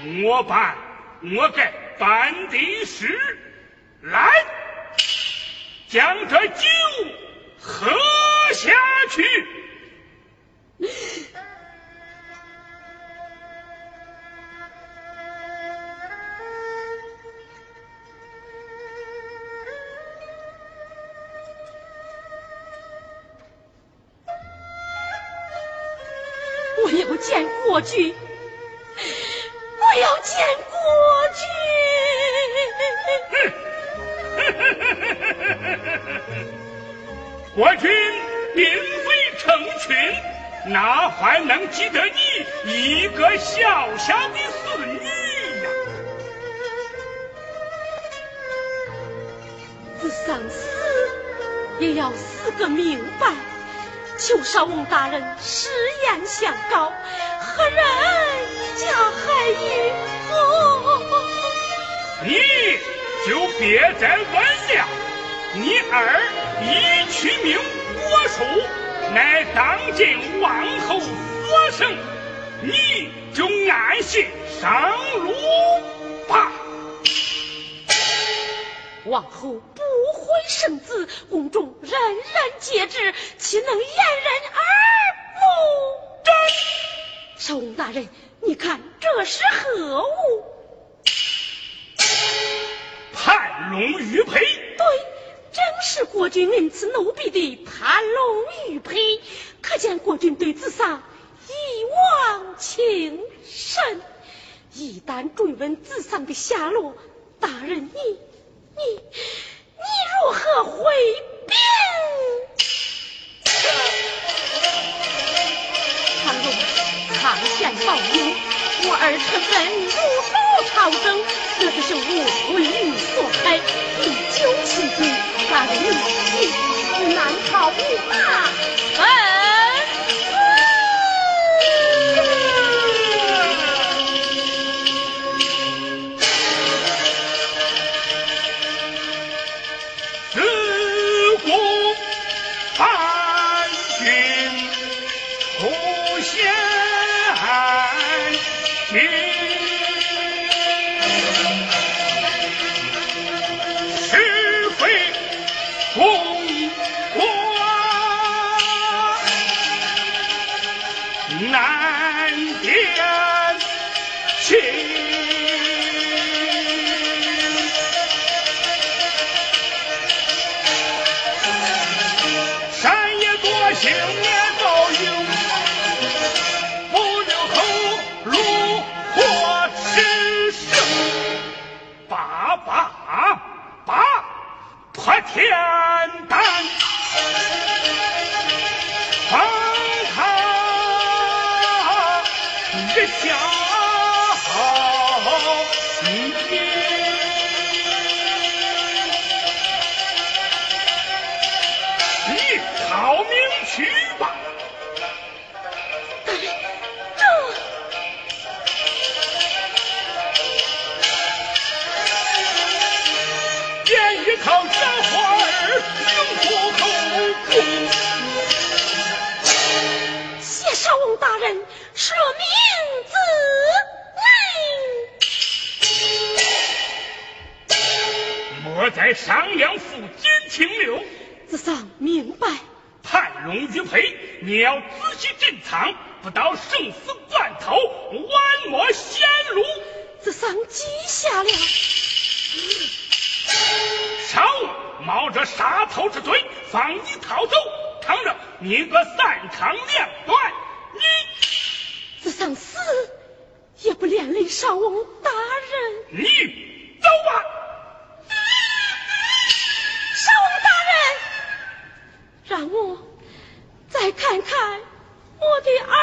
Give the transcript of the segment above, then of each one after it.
我办我该办的事，来，将这酒喝下去。我要见国君，记得你一个小小的孙女呀？自丧死也要死个明白。求少翁大人实言相告，何人加害于我？你就别再问了。你儿一取名国叔，乃当今王后所生，你就安心上路吧。王后不会生子，宫中人人皆知，岂能掩人耳目？少翁大人，你看这是何物？盘龙玉佩。对，正是国君恩赐奴婢的盘龙玉佩，可见国君对子桑一忘情深。一旦追问子桑的下落，大人你。你你如何回禀？唐龙，苍天保佑，我儿臣恩如守朝政，这可是我为你所害，你救其罪，大人你你难逃无法。你个三长两短，你只想死也不连累少翁大人。你走吧。让我再看看我的儿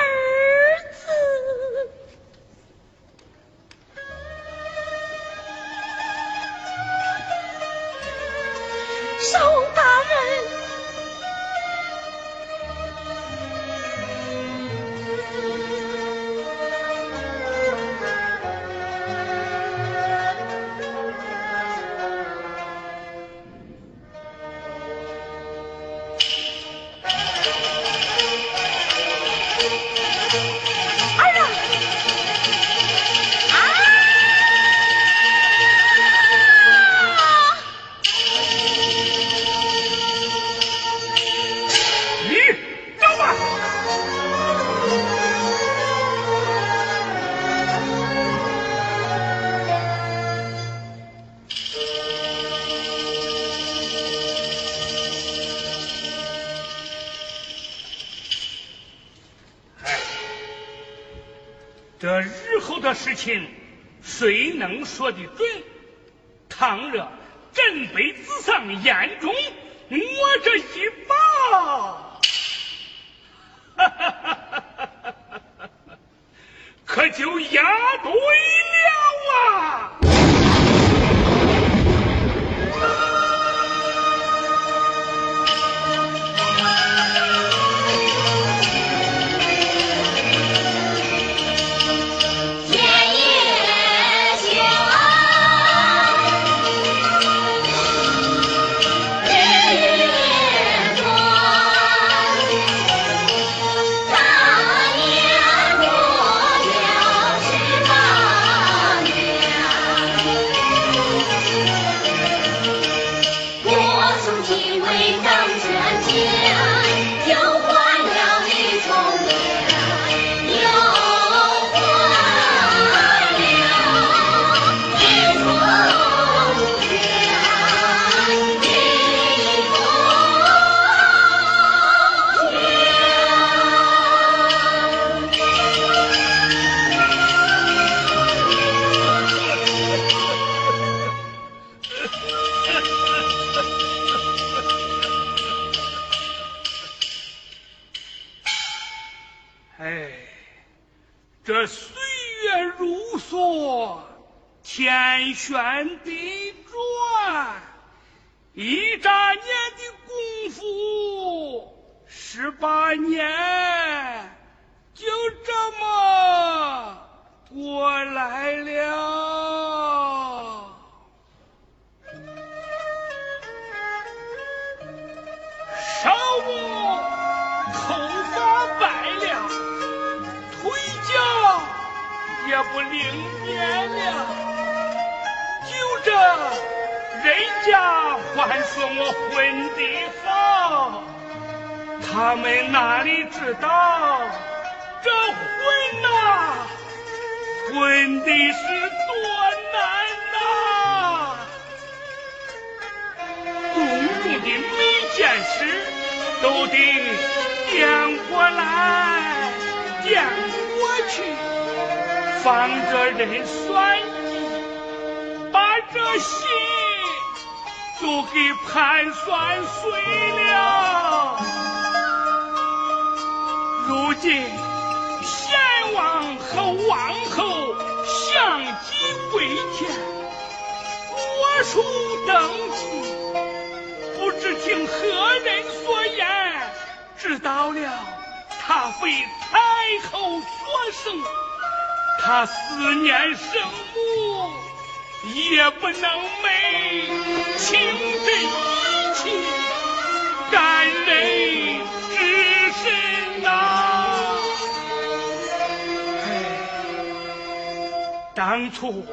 当初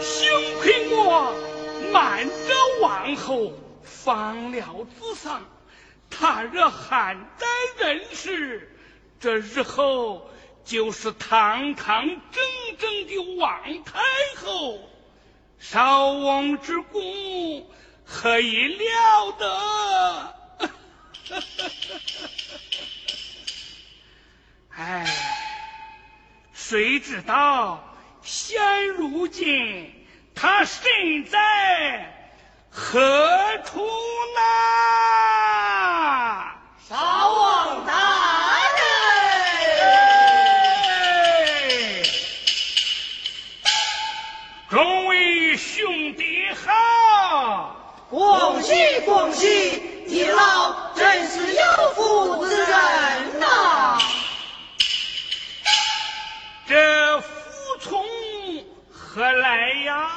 幸亏我瞒着王后放了子桑，他若汉代人世，这日后就是堂堂正正的王太后，少王之功何以了得？哎，谁知道？现如今，他身在何处呢？少王大人，众位兄弟好，恭喜恭喜，你老真是有福之人呐！何来呀？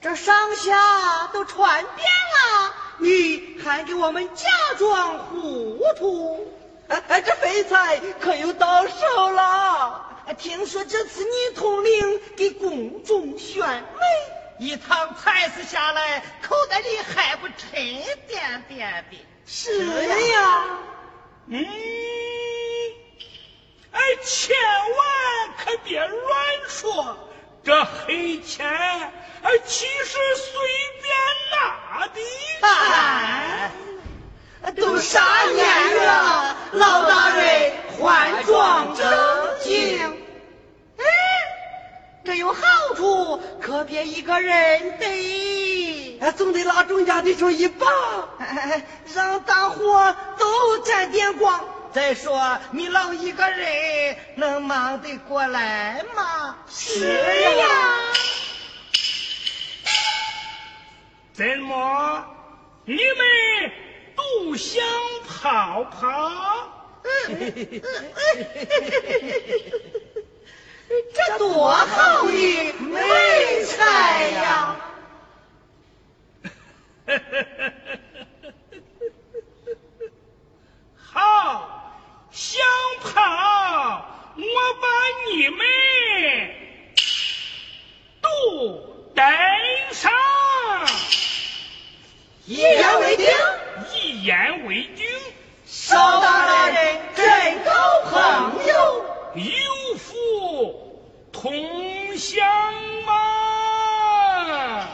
这上下都传遍了，你还给我们假装糊涂？哎，这肥菜可又到手了。听说这次你统领给宫中选美，一趟菜式下来，口袋里还不沉甸甸的。是呀，嗯。哎千万可别乱说这黑钱哎其实随便拿的哎都啥年月了老大人换装整经哎这有好处可别一个人得。哎总得拉众家的手一把让大伙都沾点光再说你老一个人能忙得过来吗？是呀。怎么，你们都想跑跑？这多好的美菜呀！好，想跑，我把你们都带上。一言为定，一言为定。少大人真够朋友，有福同享嘛。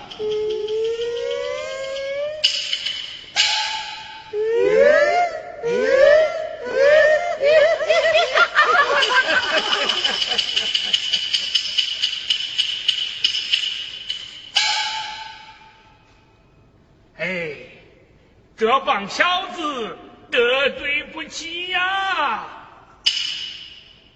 哎，这帮小子得罪不起呀！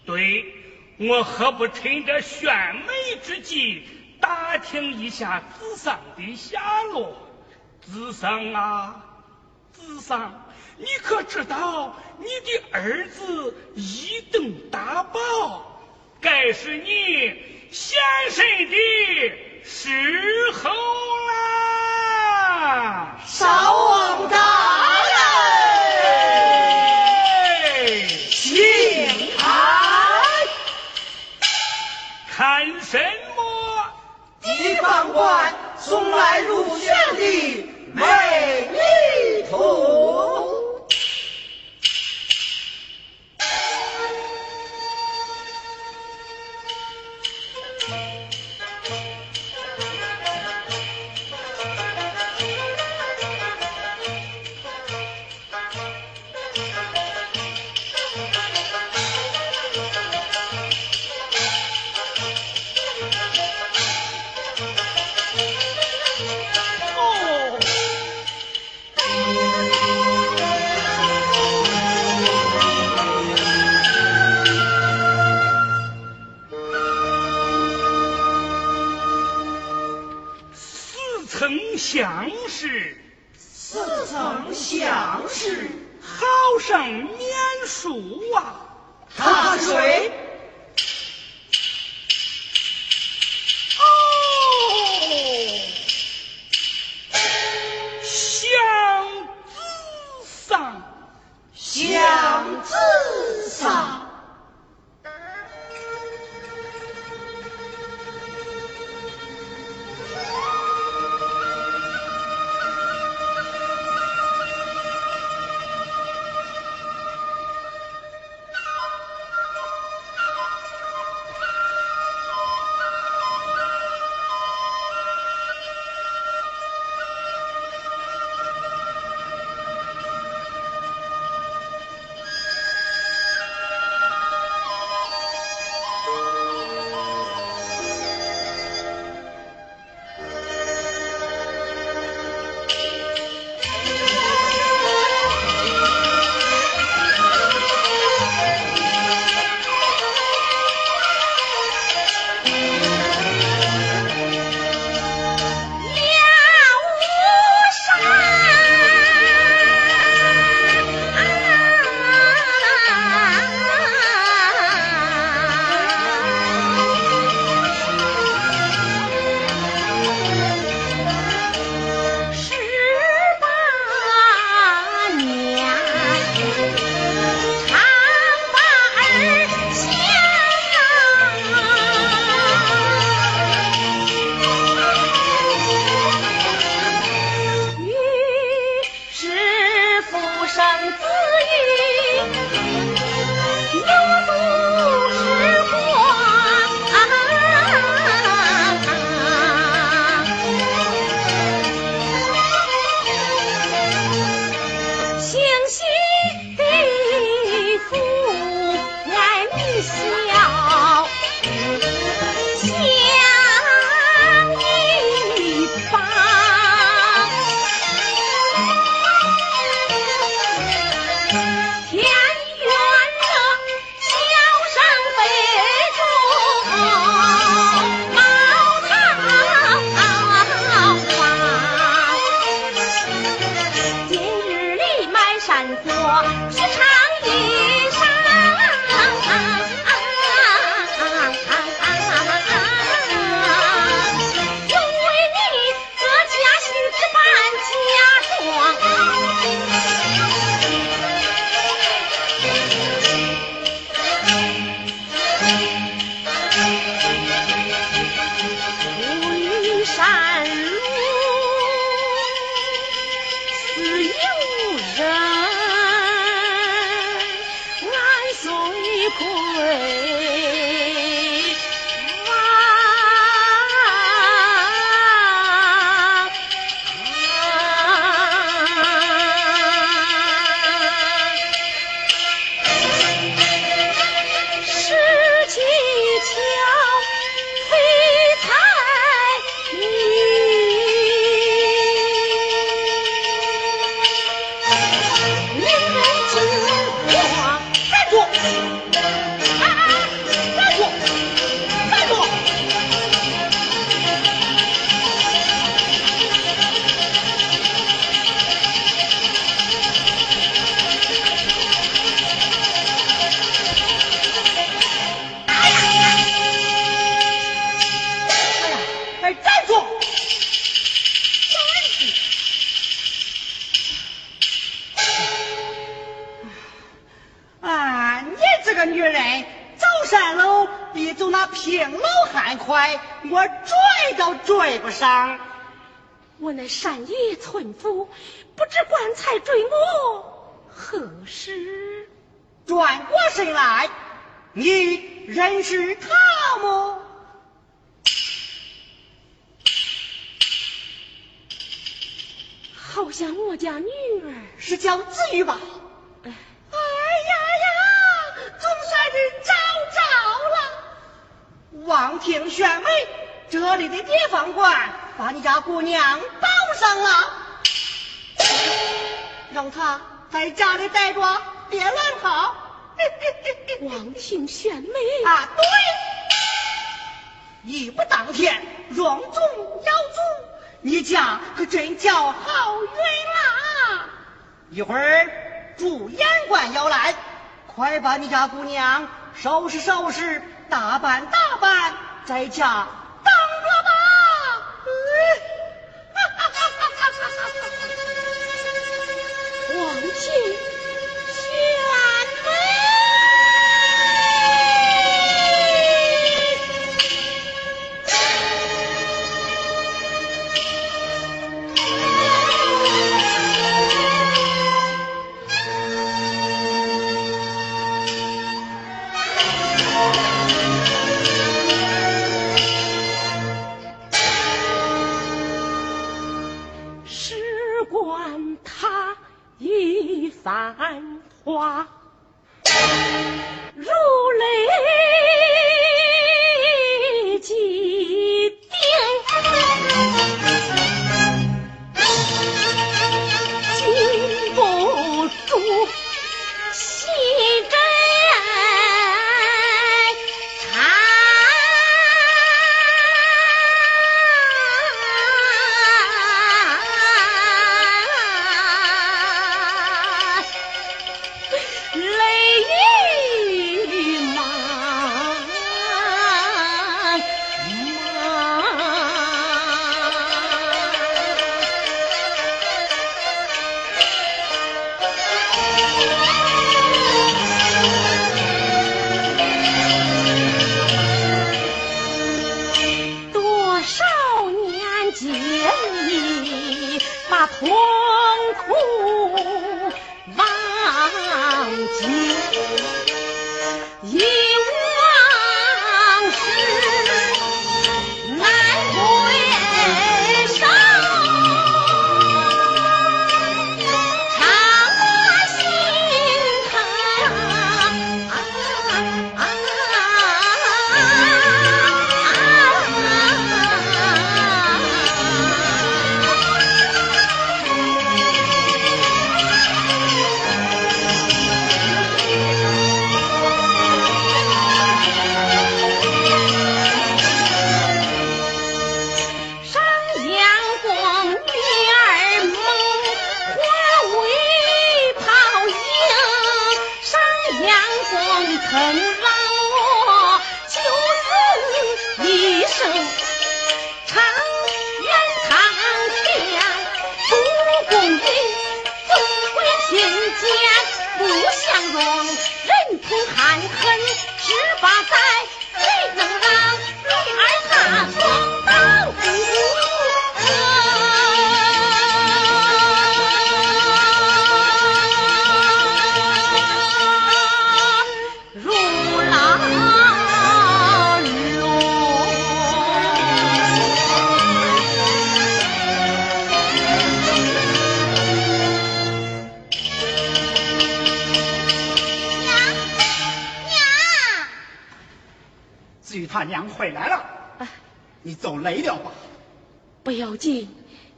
对，我何不趁着选美之际，打听一下子桑的下落？子桑啊，子桑，你可知道你的儿子一等大宝，该是你现身的时候啦！少王大人，请安。看什么？地方官送来入选的美丽图。山野村夫，不知棺材追我何时？转过身来，你认识他吗？好像我家女儿是叫子玉吧？望庭选美，这里的地方官把你家姑娘抱。上了，让她在家里待着，别乱跑。望庭选美啊，对，一不当天，荣宗耀祖，你家可真叫好运啦！一会儿主言官要来，快把你家姑娘收拾收拾，打扮打扮，在家。徐他娘回来了，你走累了吧？不要紧，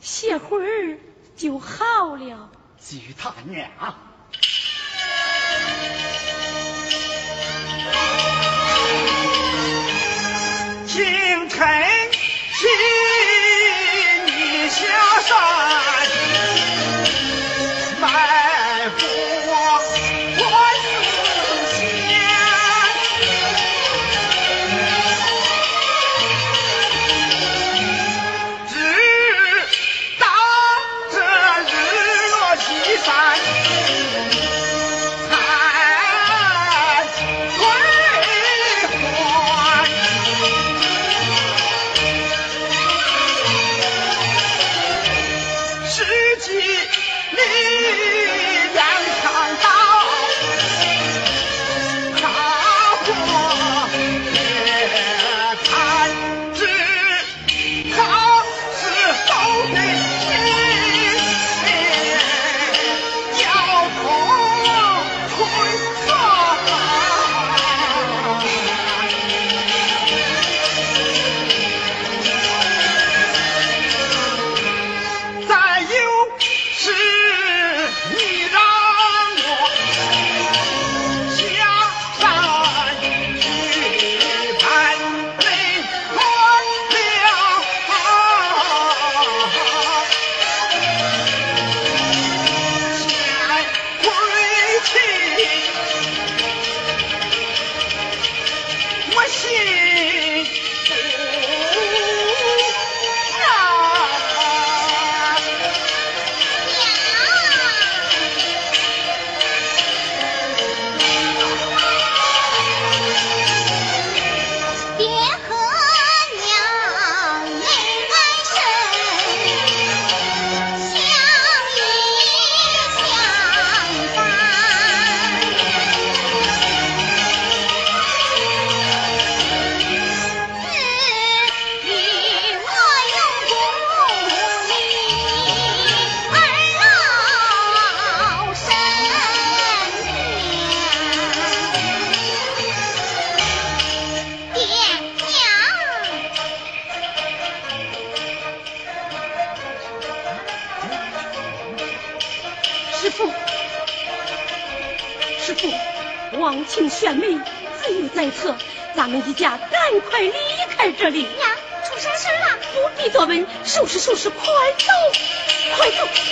歇会儿就好了。徐他娘，清晨起，你下山。咱们一家赶快离开这里娘出啥事了不必多问收拾收拾快走快走！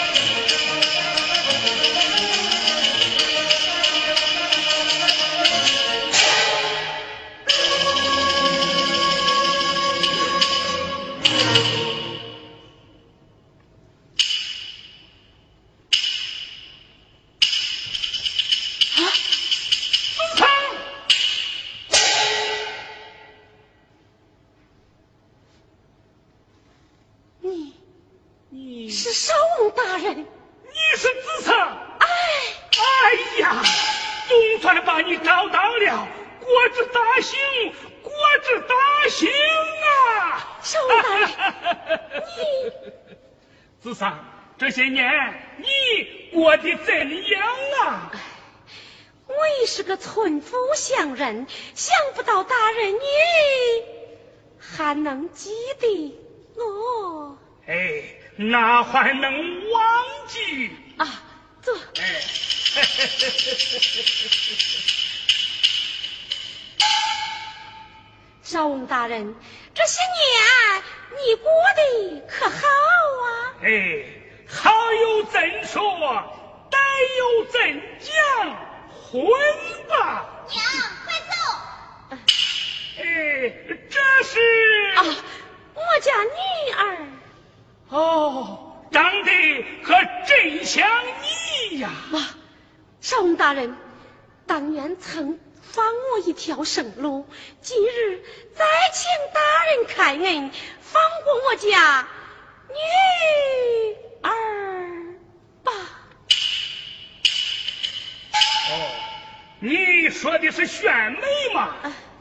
那还能忘记？啊，坐。少翁大人，这些年你过得可好啊？哎，好有怎说，歹有怎讲？回吧，娘，快走。哎，这是啊。当年曾放我一条生路，今日再请大人开恩，放过我家女儿吧。哦，你说的是选美吗？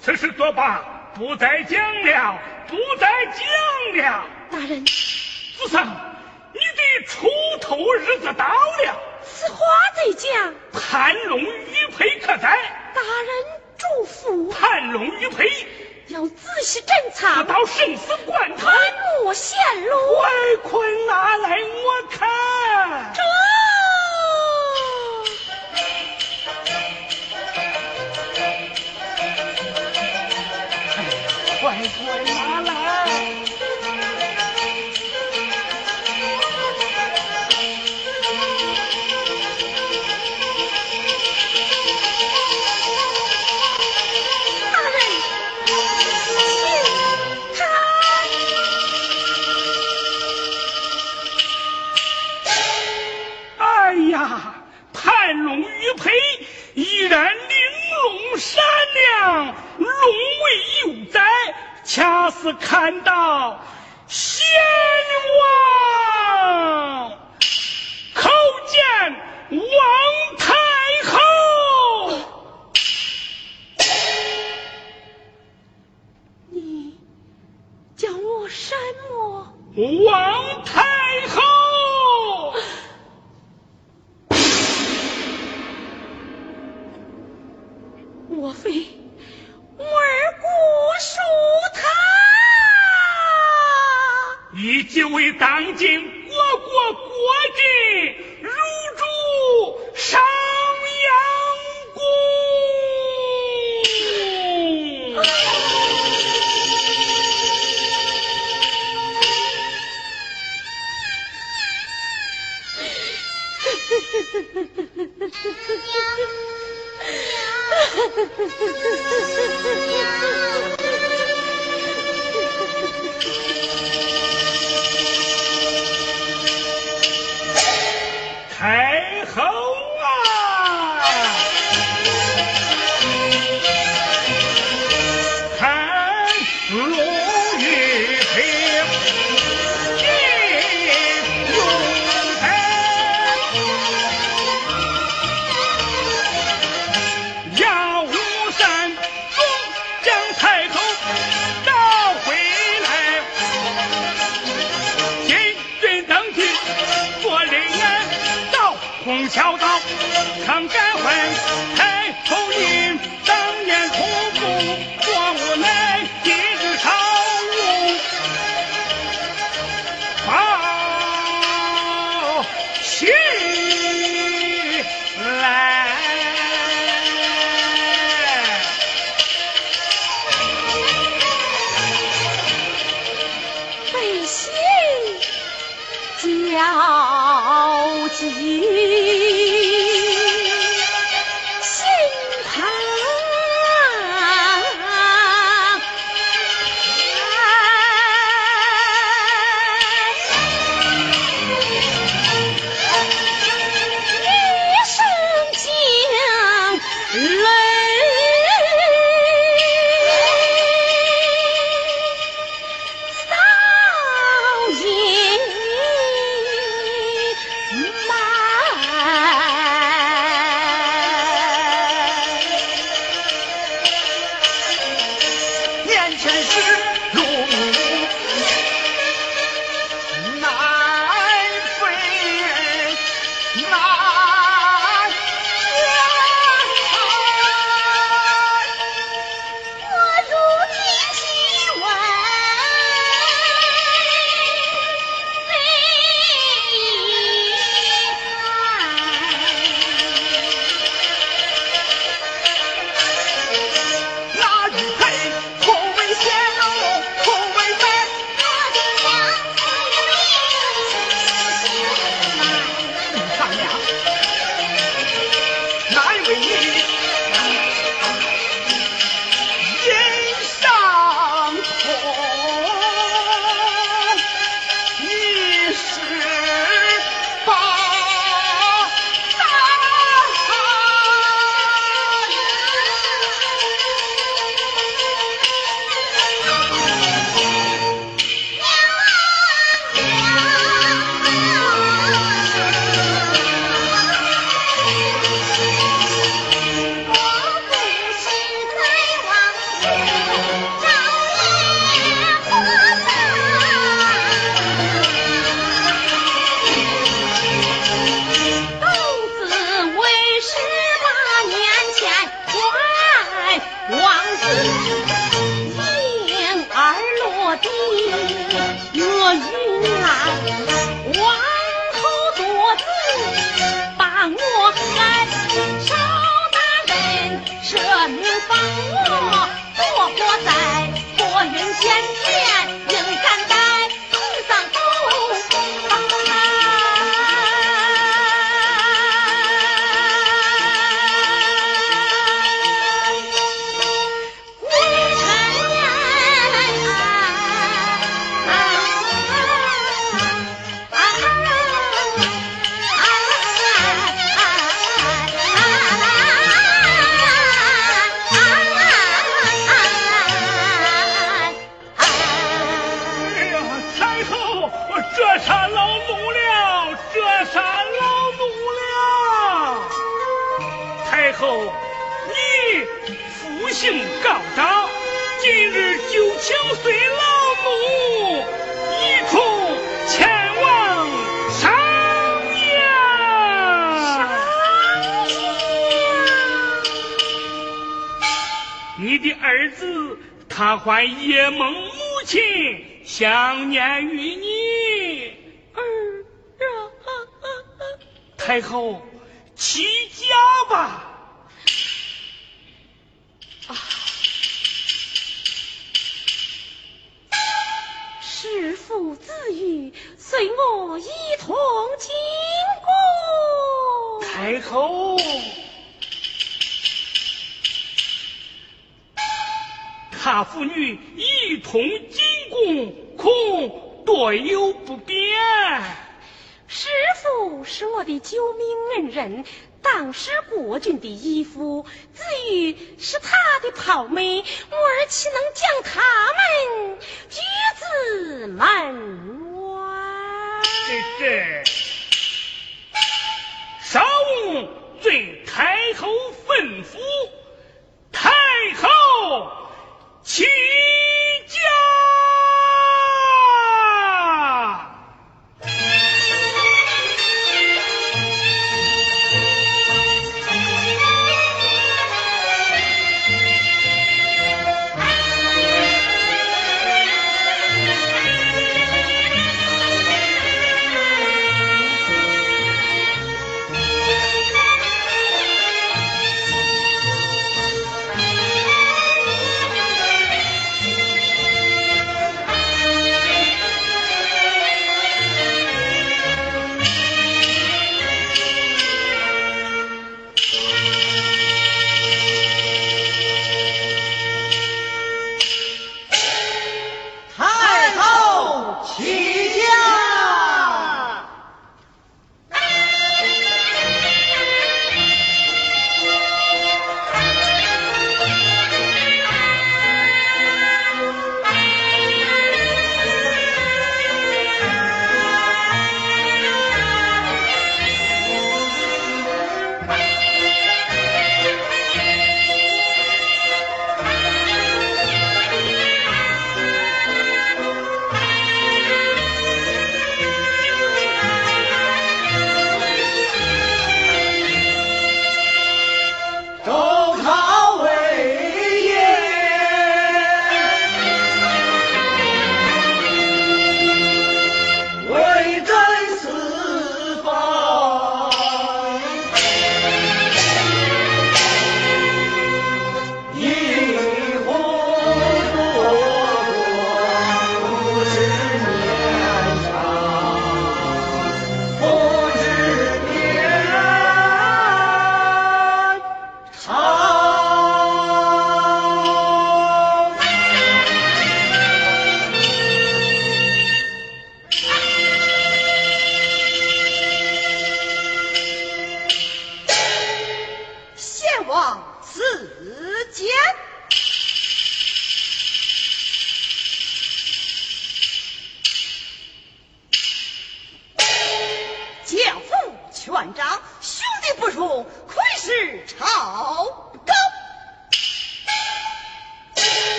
此事作罢，不再讲了，不再讲了。大人，子桑，你的出头日子到了。此话怎讲？盘龙玉佩可在？大人嘱咐。盘龙玉佩要仔细珍藏，不到生死关头，莫显露。快快拿来我看。这。快快拿来！恰似看到先王叩见王太后。你叫我什么？王太当今我国国君如住上阳宫？那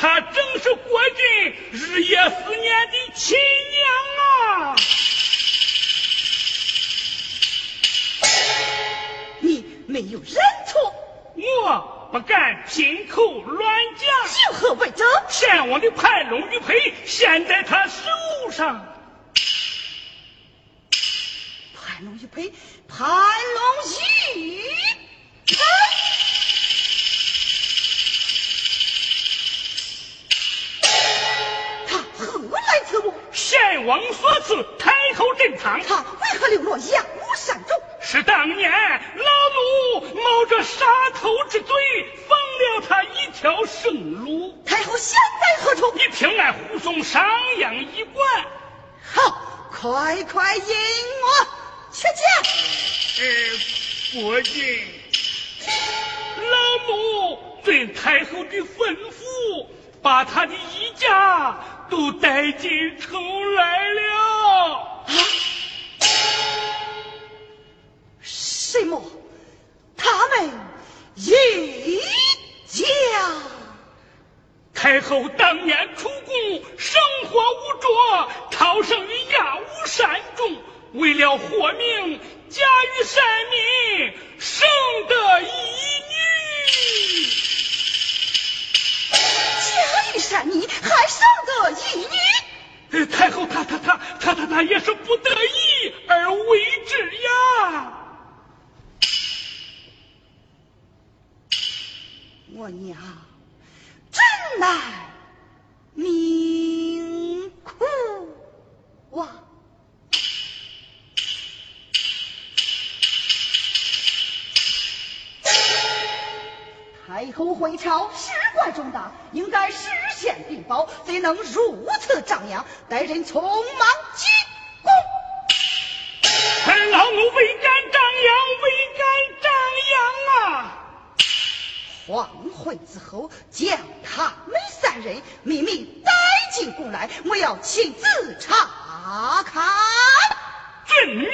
她正是国珍日夜思念的亲娘啊！你没有认错，我不敢凭口乱讲。有何为证？天王的盘龙玉佩现在他手上。盘龙玉佩，盘龙玉。献王所赐太后珍藏他为何流落阳武山中？是当年老奴冒着杀头之罪放了他一条生路太后现在何处你平安护送商鞅医馆好快快迎我去见。国君老奴对太后的吩咐把他的衣架都带进城来了。什么？他们一家？太后当年出宫，生活无着，逃生于亚乌山中，为了活命，嫁于山民，生得一女。杀你，还生得一女。太后，她她她她她她也是不得已而为之呀。我娘真乃命苦啊！太后回朝，事关重大，应该事先禀报，怎能如此张扬？待人匆忙进宫。臣老奴未敢张扬，未敢张扬啊！皇昏之后，将他们三人秘密带进宫来，我要亲自查看。遵命。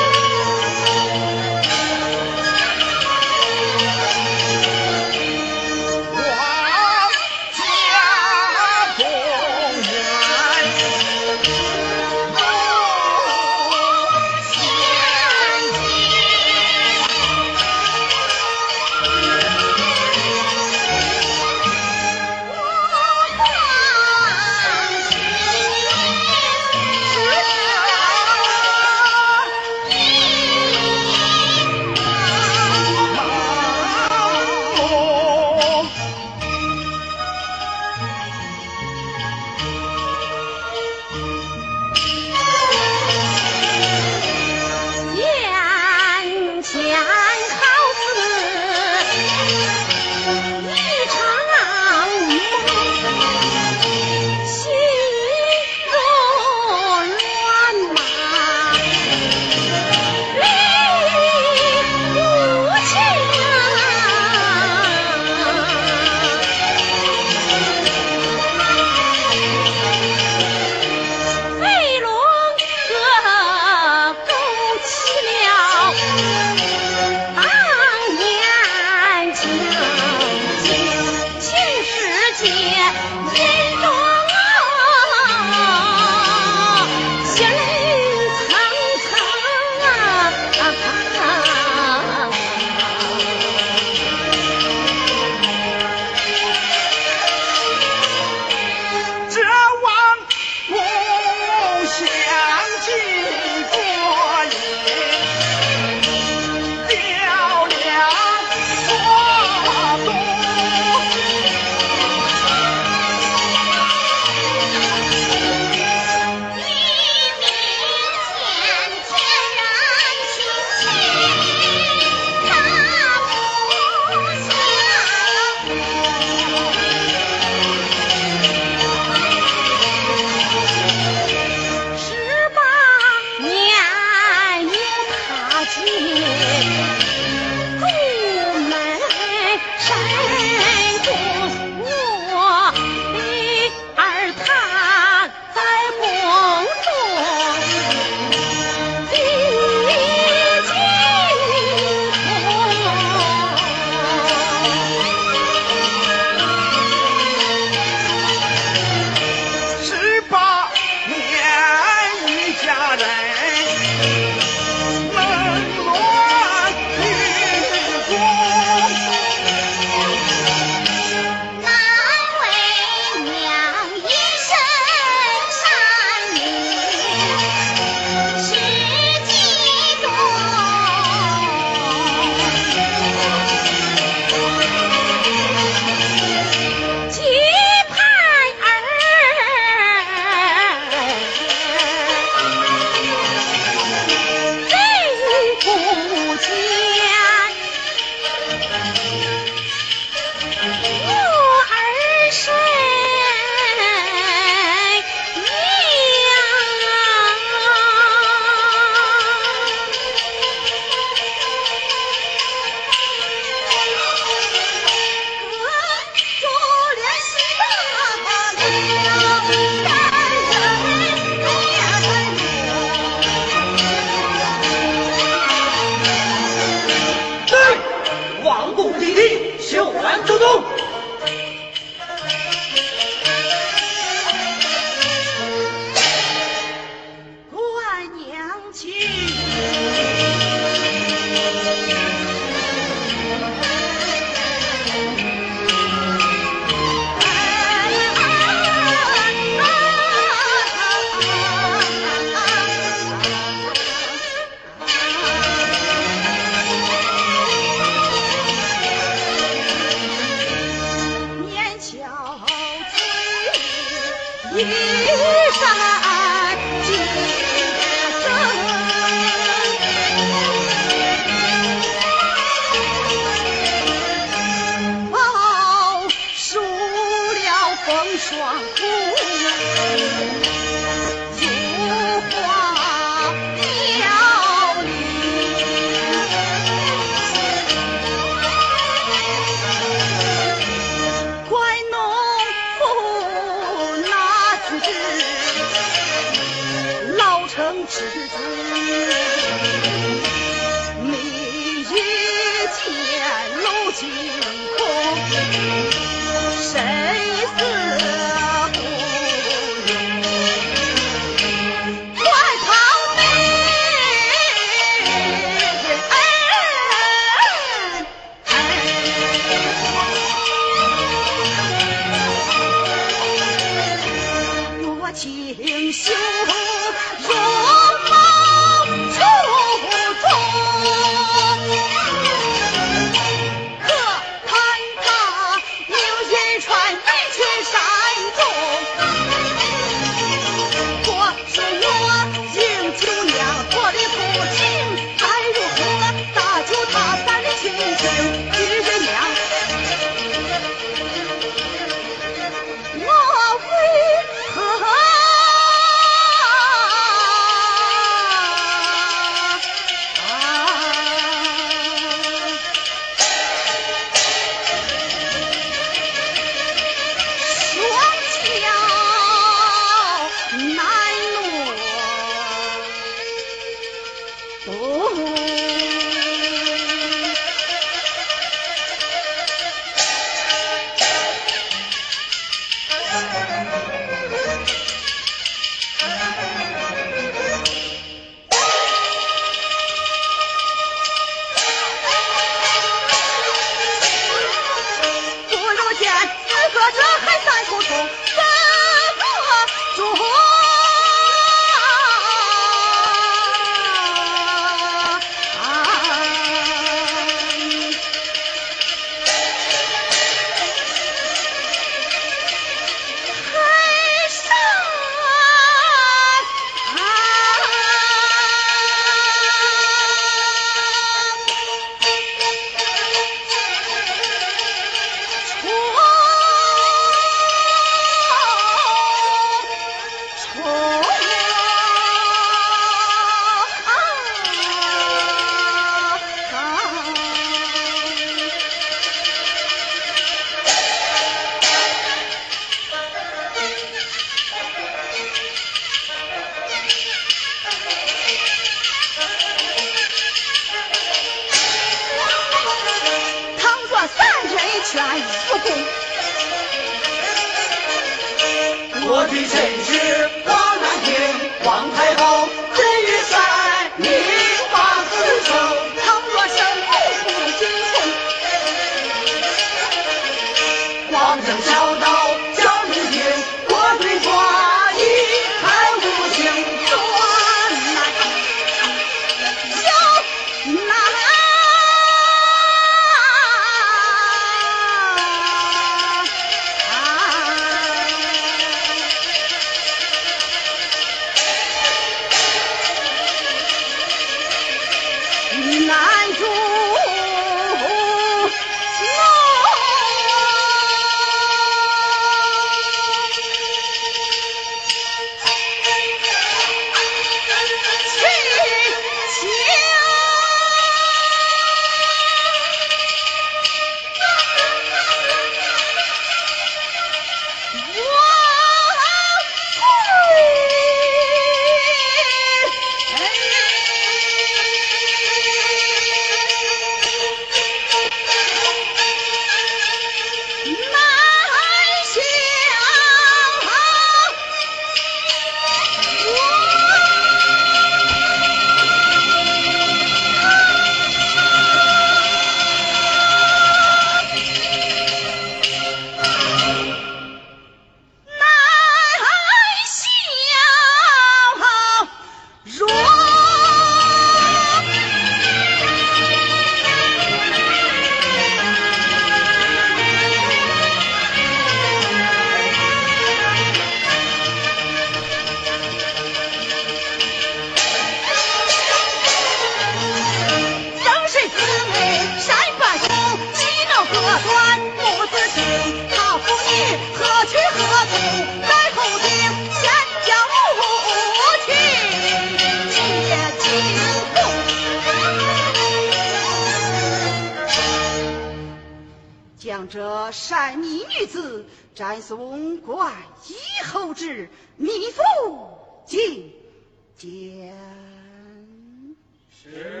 见。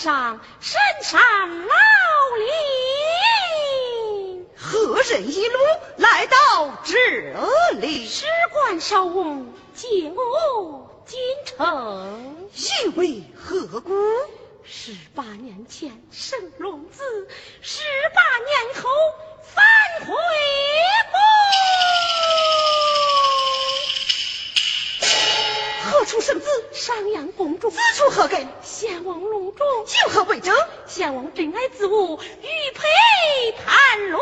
上深山老林，何人一路来到这里？使官少翁接我进城，因为何故？十八年前生龙子，十八年后返回公主。此处何根？先王隆重。有何为证？先王珍爱之物，玉佩盘龙。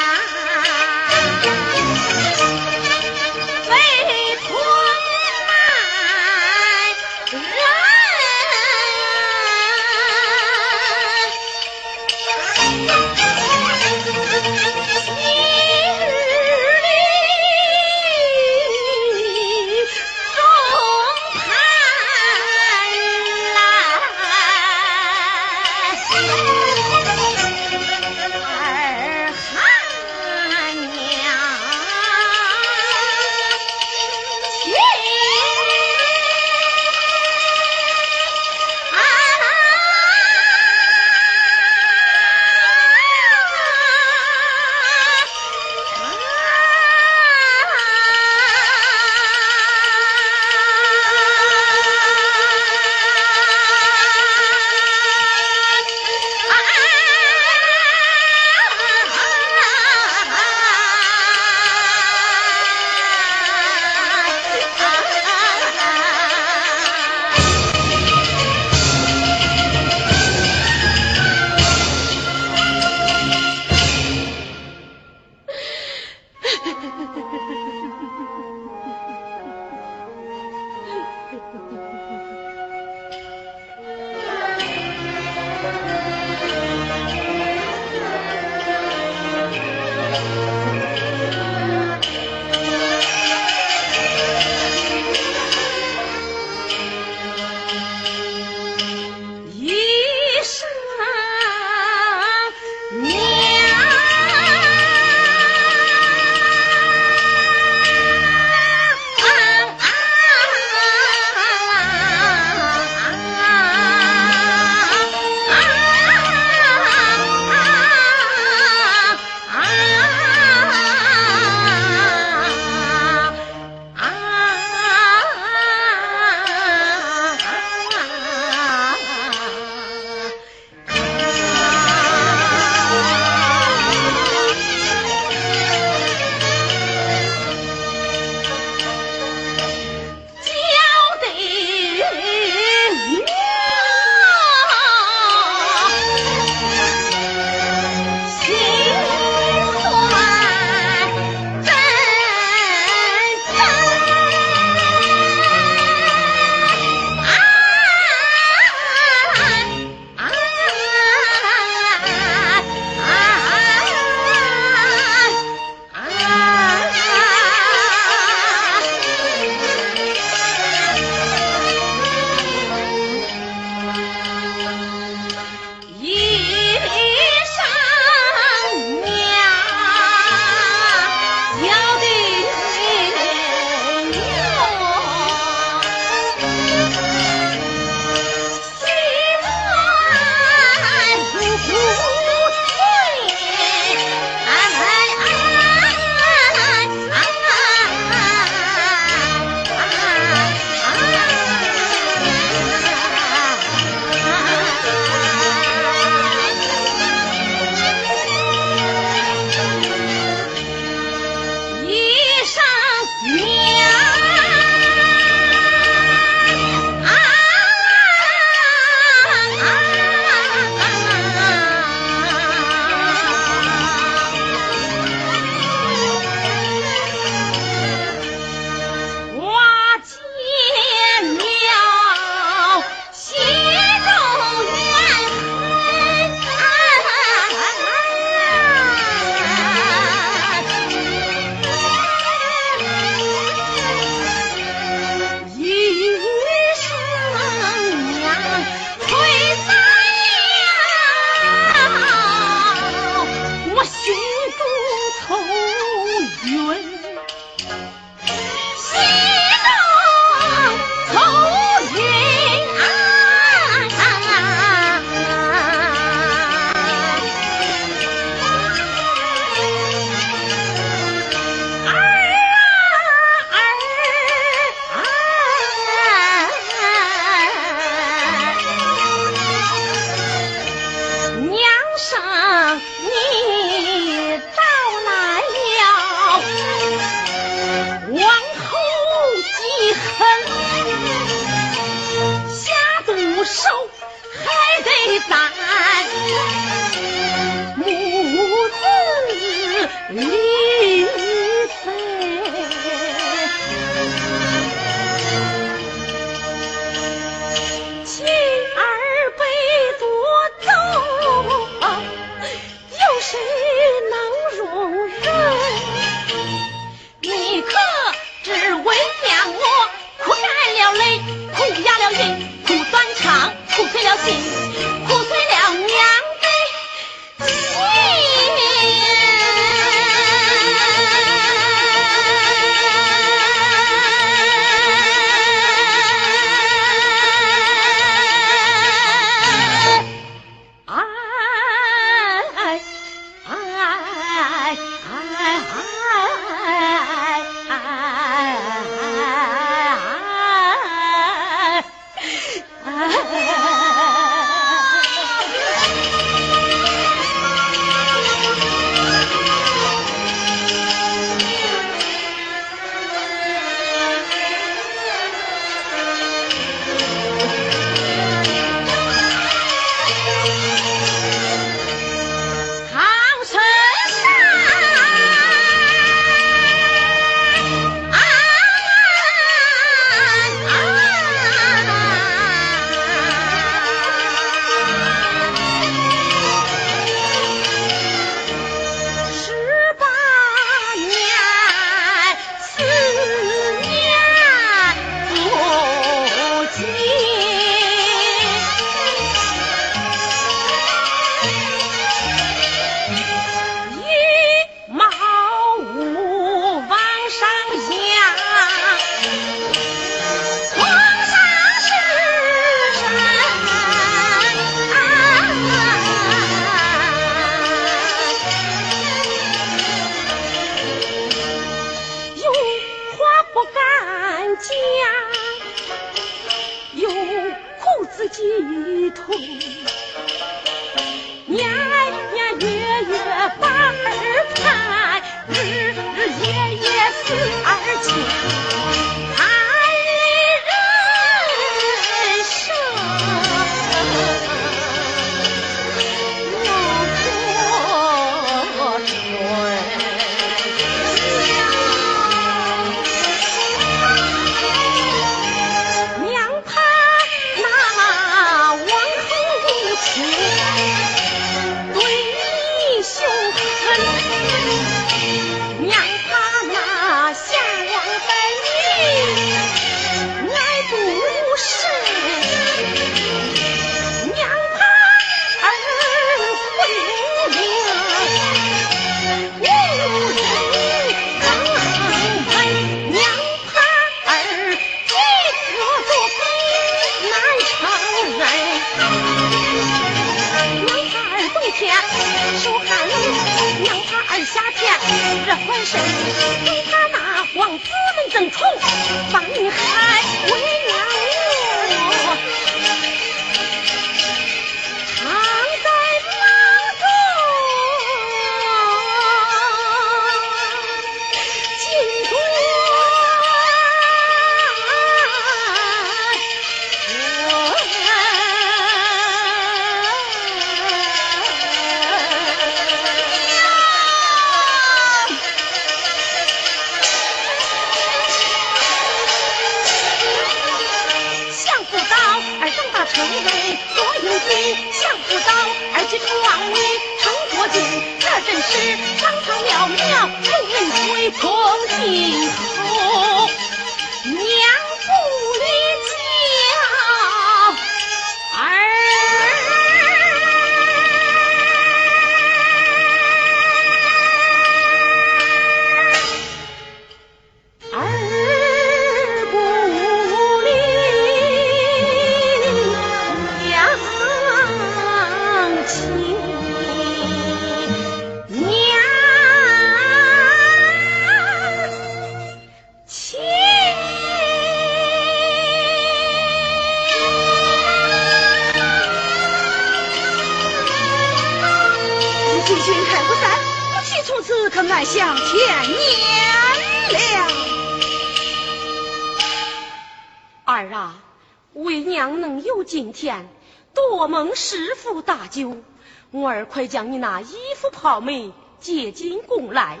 才将你那衣服泡美借金供来，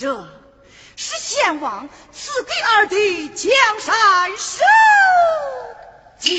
这是先王赐给儿的江山社稷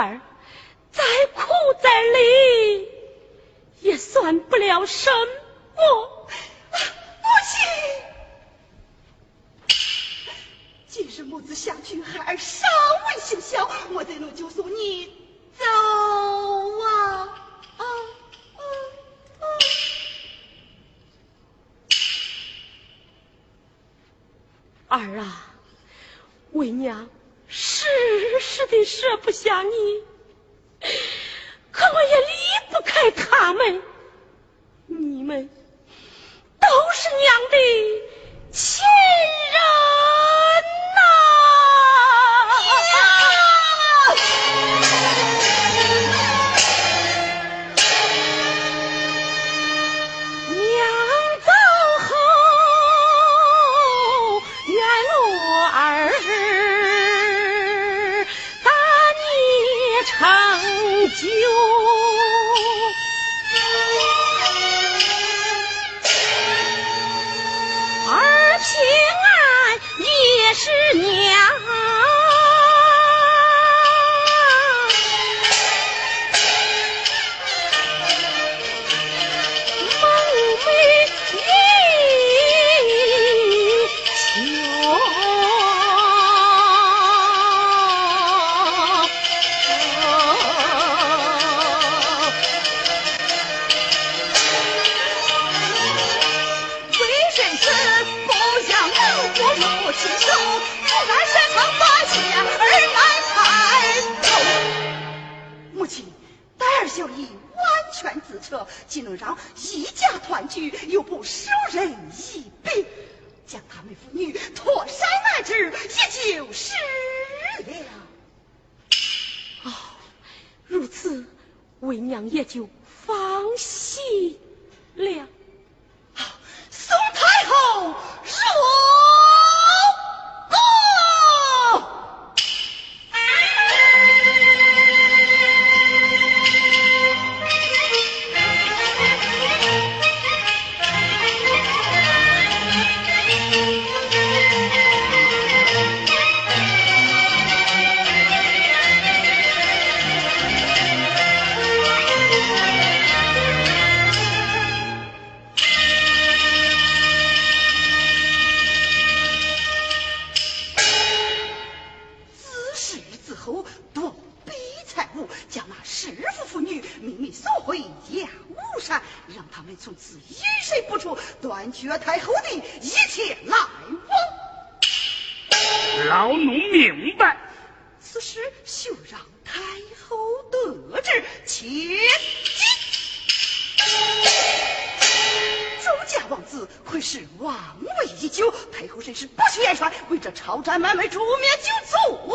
儿，再苦再累，也算不了什么。母亲，今日母子相聚，孩儿尚未行孝，我这路就送你？走啊！儿啊，为娘是是的舍不下你，可我也离不开他们。你们都是娘的亲岂能让一家团聚又不授人一柄？将他们父女脱山而至，也就是了。哦，如此，为娘也就放心了。宋太后若。断绝太后的一切来往。老奴明白。此事休让太后得知。切记，周家王子会是王位已久，太后甚是不许言传，为这朝战满门诛灭九族。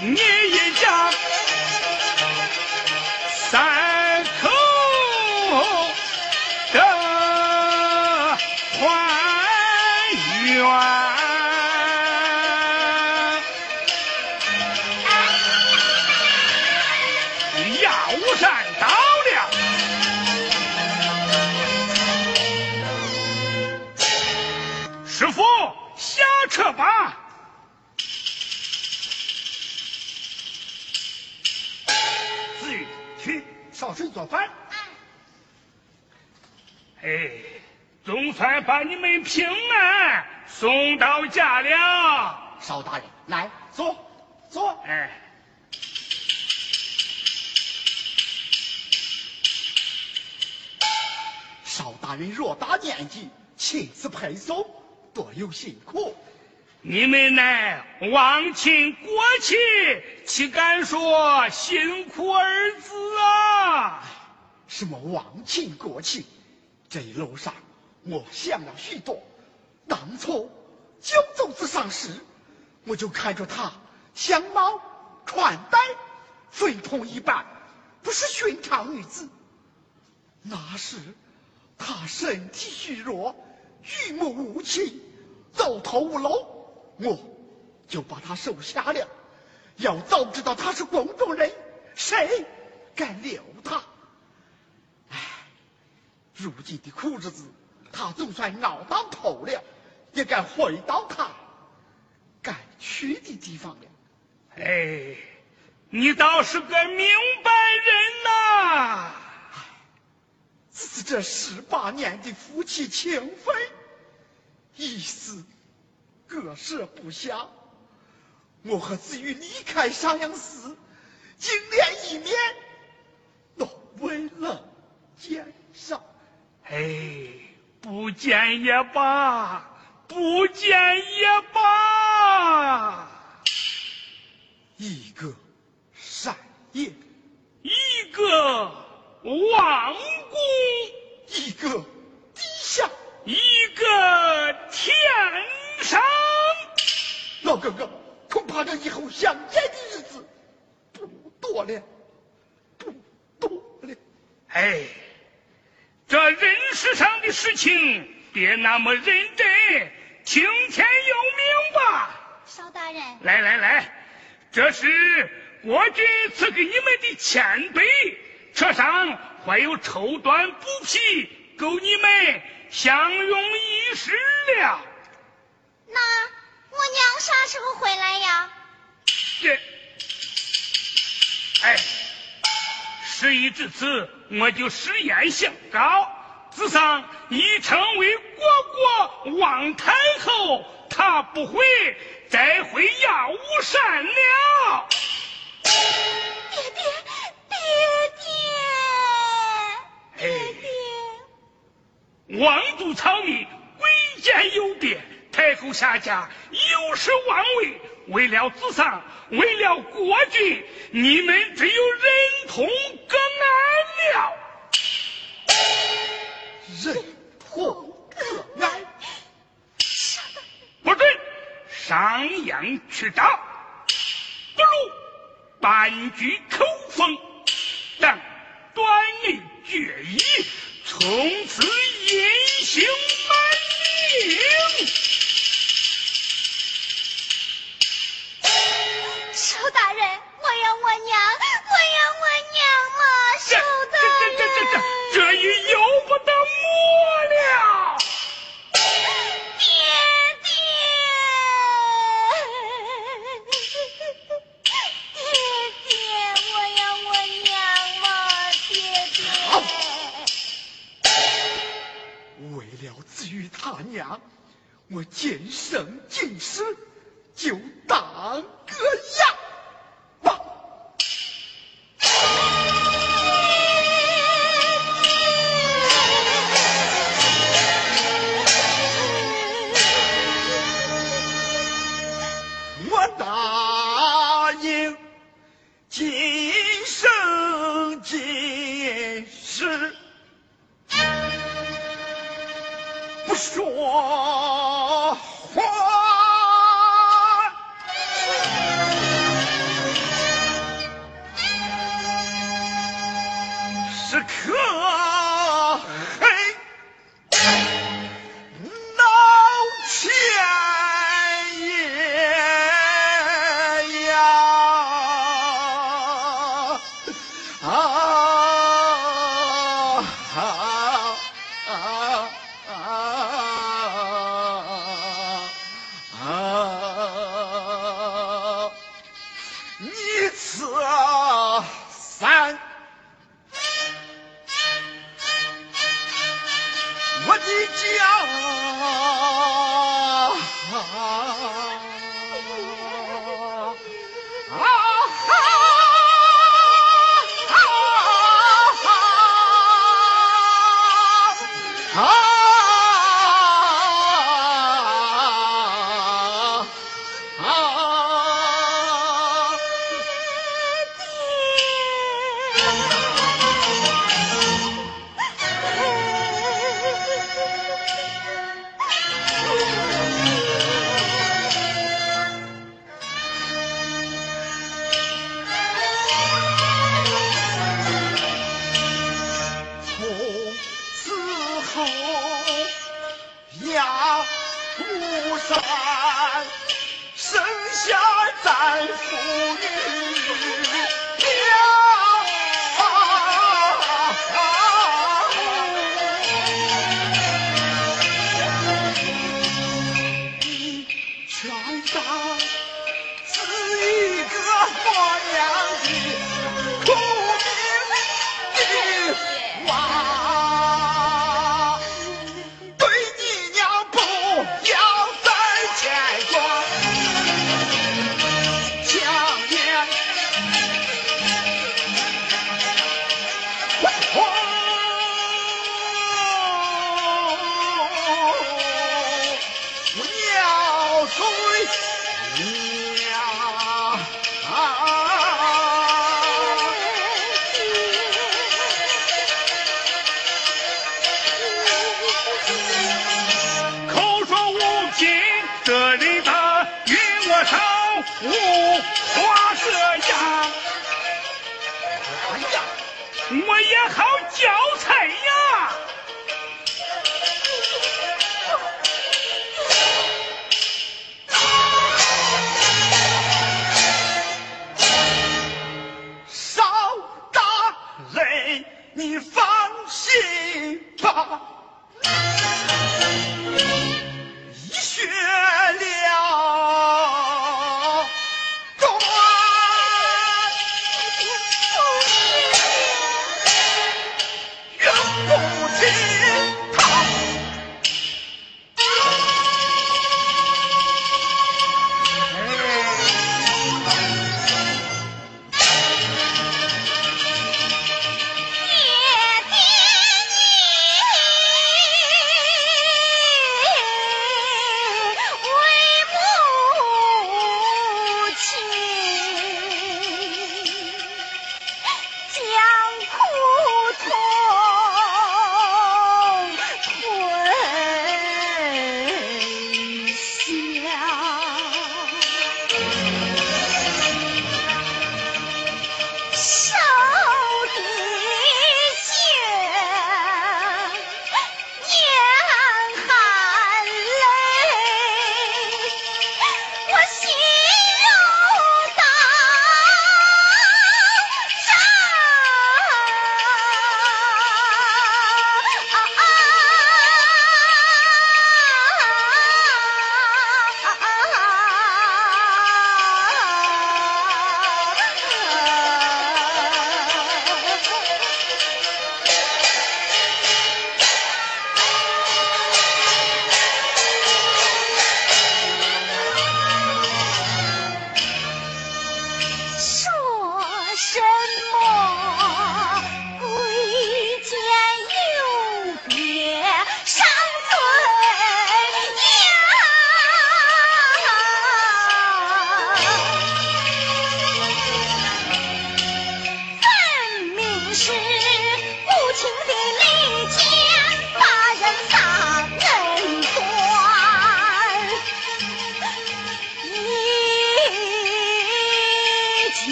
你一家，总算把你们平安送到家了。邵大人，来坐，坐。哎，邵大人若大年纪亲自陪送，多有辛苦。你们乃忘亲国戚，岂敢说辛苦二字啊？什么忘亲国戚？这一路上，我想了许多。当初九州之上时，我就看着他相貌穿戴非同一般，不是寻常女子。那时他身体虚弱，玉目无情，走投无路，我就把他收下了。要早知道他是宫中人，谁敢留他？如今的苦日子，他总算熬到头了，也该回到他该去的地方了。哎，你倒是个明白人呐！只是这十八年的夫妻情分，一时割舍不下。我和子玉离开商阳寺，金莲一面，都为了见上。哎，不见也罢，不见也罢。一个善业，一个王公，一个地下，一个天上。老哥哥，恐怕这以后相见的日子不多了，不多了。哎。这人世上的事情，别那么认真，听天由命吧。邵大人，来来来，这是国君赐给你们的钱币，车上还有绸缎布匹，够你们享用一时了。那我娘啥时候回来呀？这，哎。事已至此，我就实言相告：子上已成为国国王太后，他不会，再回亚武山了。爹爹，爹爹，爹爹！王族草民贵贱有别，太后下嫁有失王位，为了子桑，为了国君，你们只有忍痛割爱了。忍痛割爱，不准上阳去找，不如半句口风，等短命决议，从此隐姓埋名。大人，我要我娘，我要我娘嘛！寿大人，这这这这这，这已由不得我了。爹爹，爹爹，我要我娘嘛！爹爹，为了子与他娘，我渐生尽失，就当个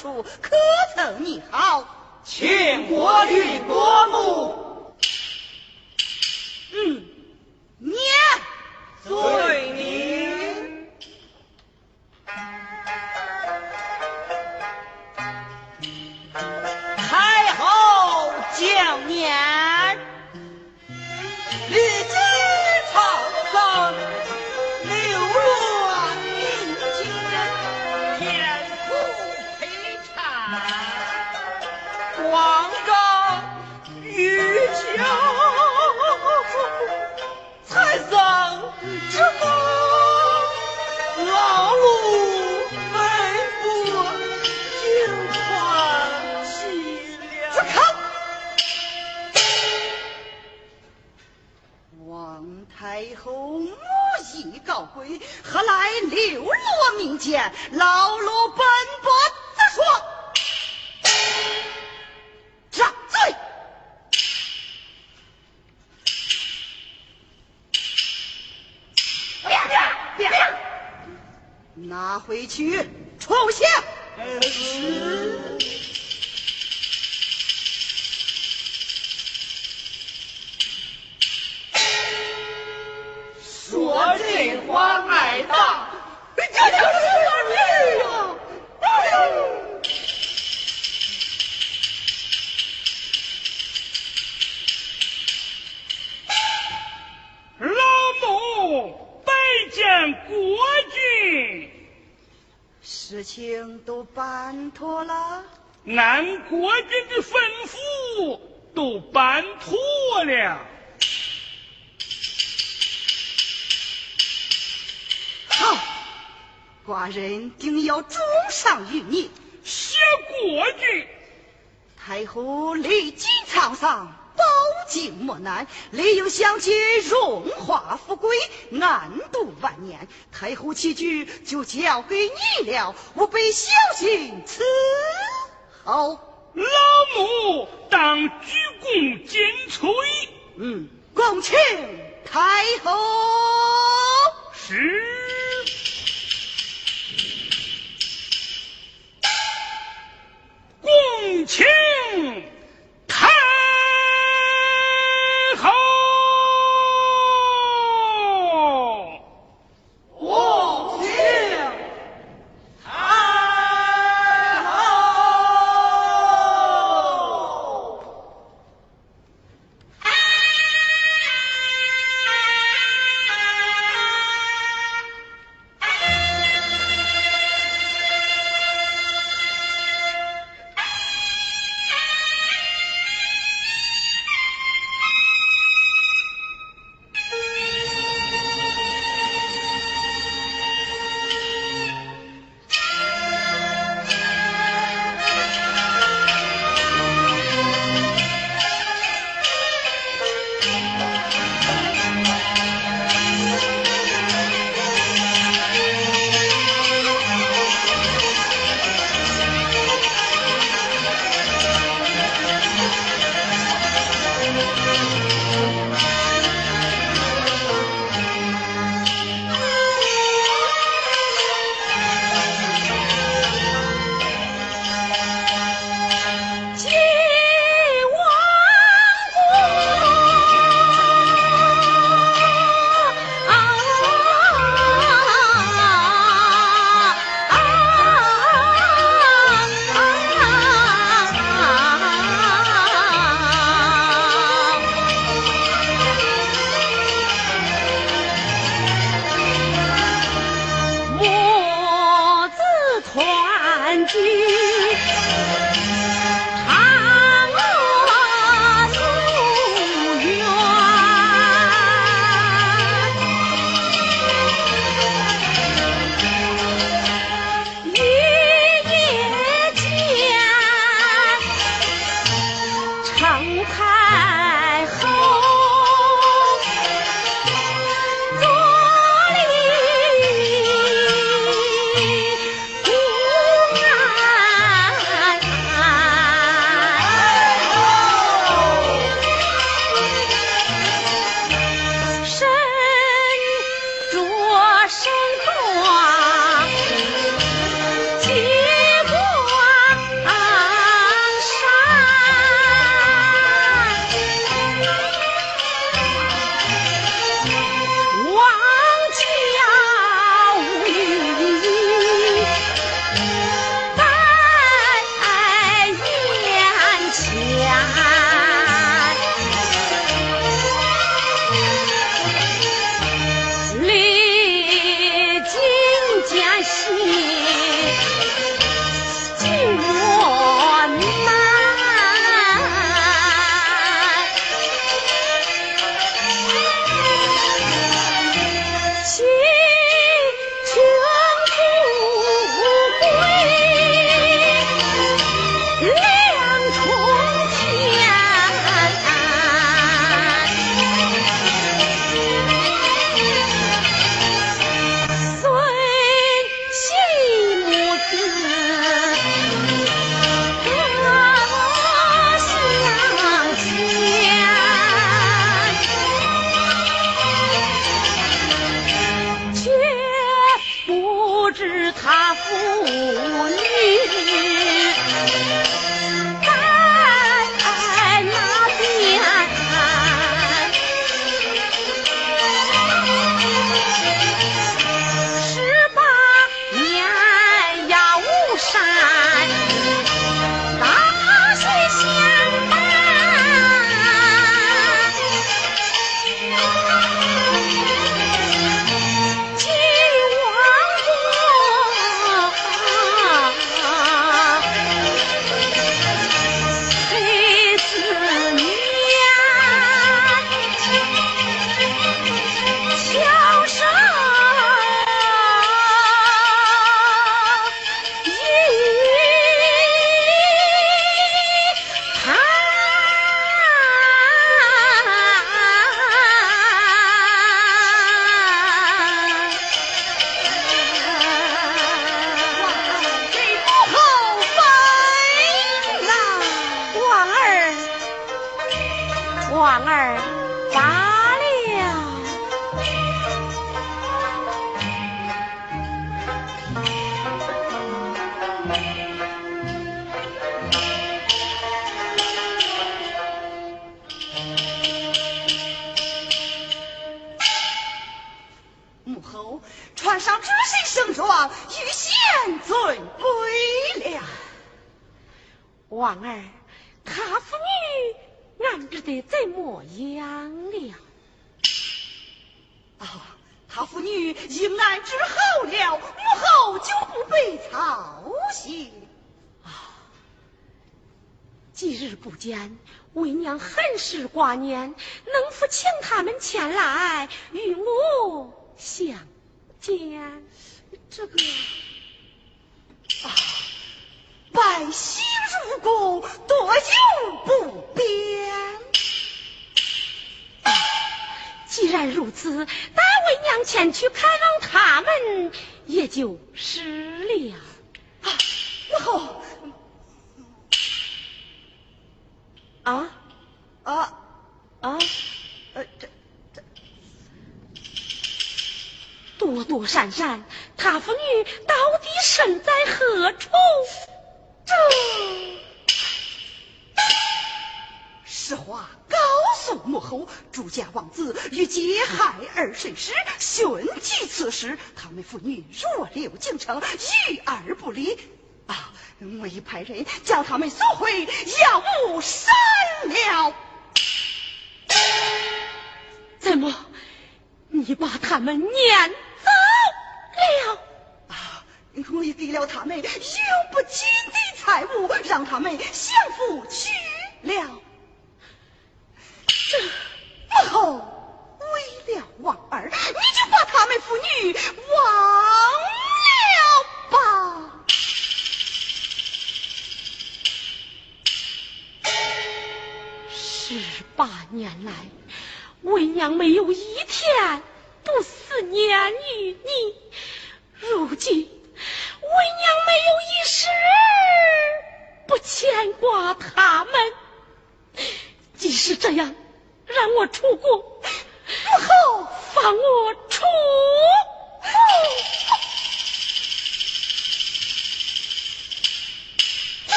按国君道规何来流落民间，劳碌奔波之说？拿去，拿回去，重写。啊这就是规矩呀！老母拜见国君，事情都办妥了。按国君的吩咐都办妥了。寡人定要重赏于你。谢国君。太后历尽沧桑，饱经磨难，理应享尽荣华富贵，安度晚年。太后起居就交给你了，吾辈小心伺候。老母当鞠躬尽瘁。嗯，恭请太后。是。请。与贤尊归了。王儿，他父女安置的怎么样了？啊，他父女应安置好了，母后就不必操心。啊，几日不见，为娘很是挂念，能否请他们前来与我相见？这个啊，百姓入宫，多有不便。既然如此，待为娘前去看望他们，也就是了。啊，母后，啊啊啊，呃，这这躲躲闪闪，他父女到底身在何处？这实话。告诉母后，朱家王子与劫害二神时，寻及此时，他们父女若留京城，遇而不离。啊，我已派人将他们送回药屋山了。怎么，你把他们撵走了？啊，我已给了他们用不尽的财物，让他们享福去了。这母后，为了王儿，你就把他们父女忘了吧。十八年来，为娘没有一天不思念于你，如今为娘没有一时不牵挂他们。即使这样。让我出国，母后放我出。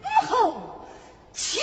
母后，请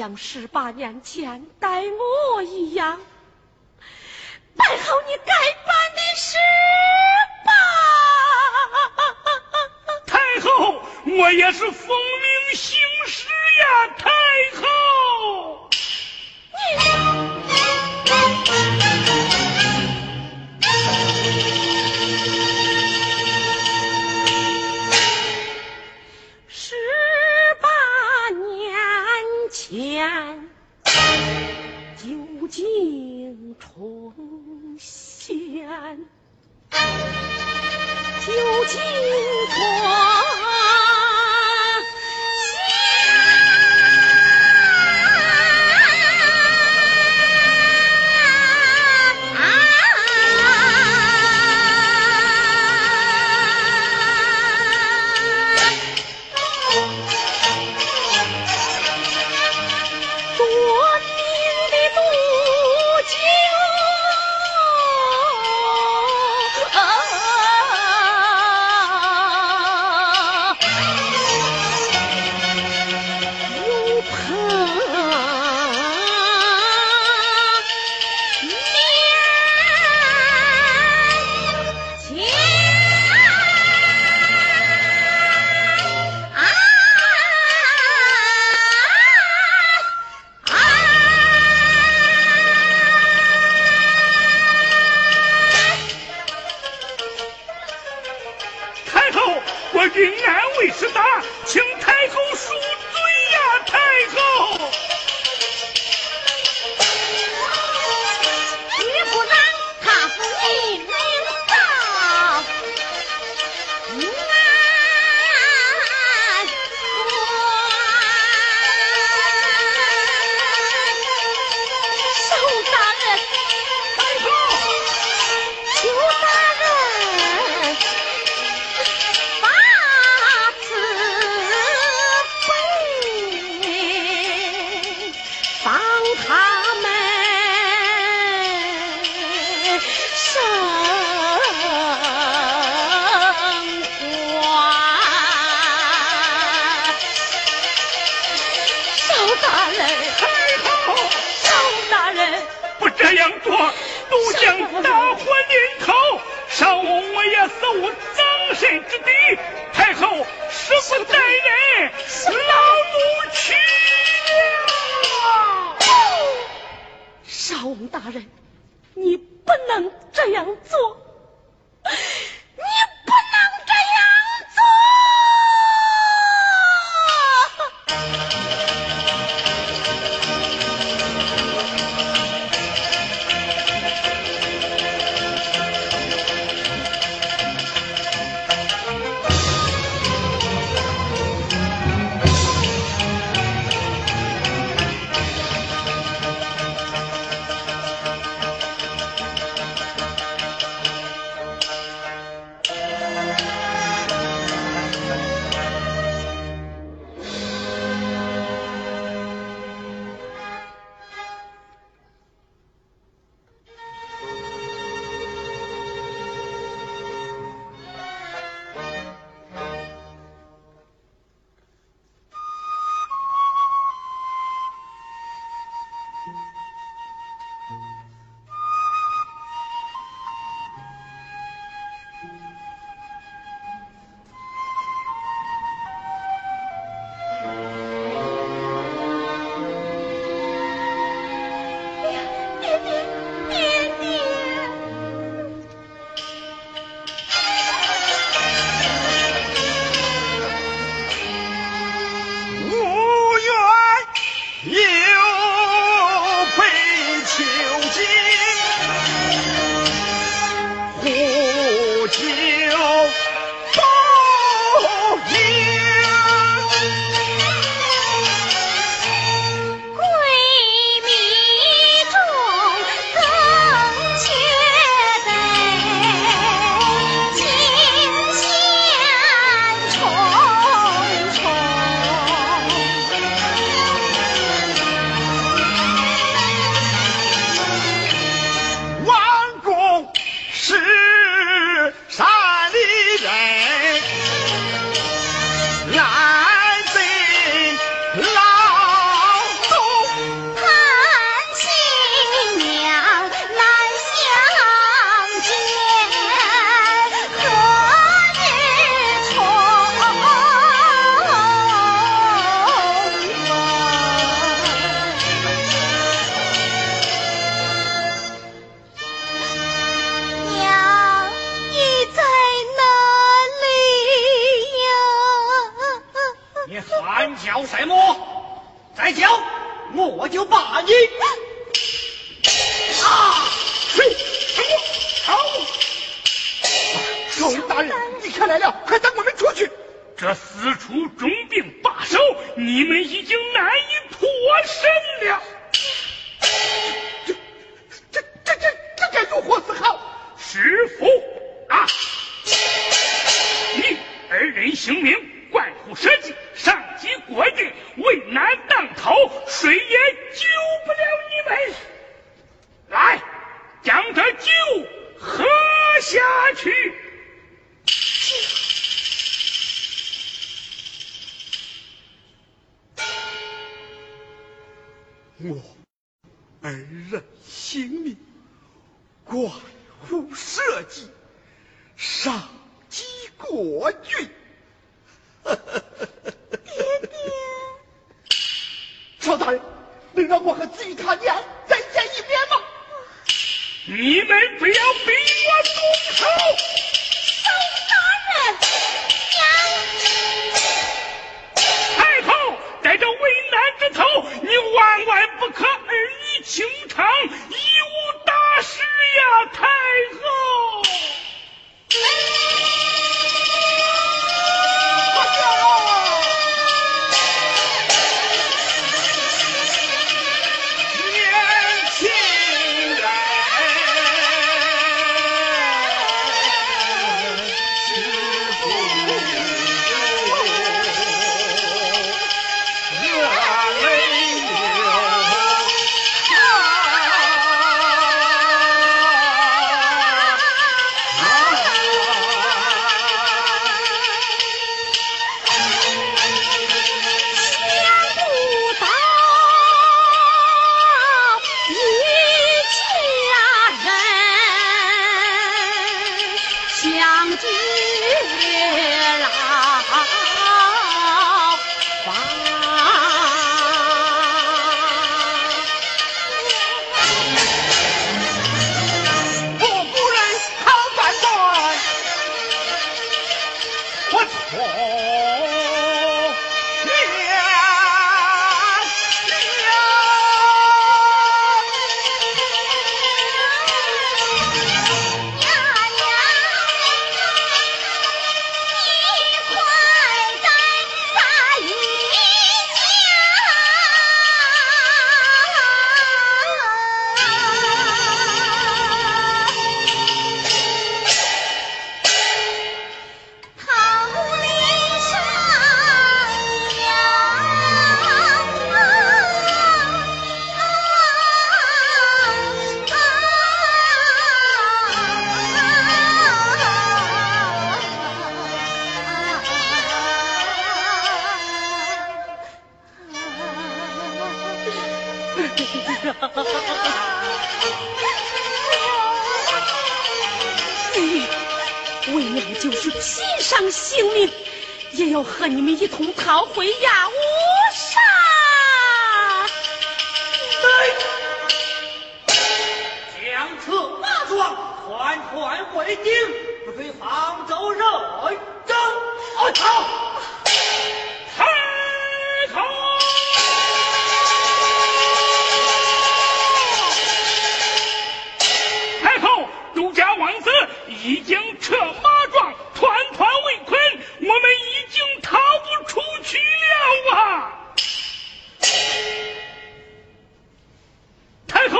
像十八年前待我一样，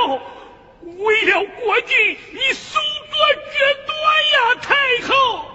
后，为了国计，你速夺决断呀！太后。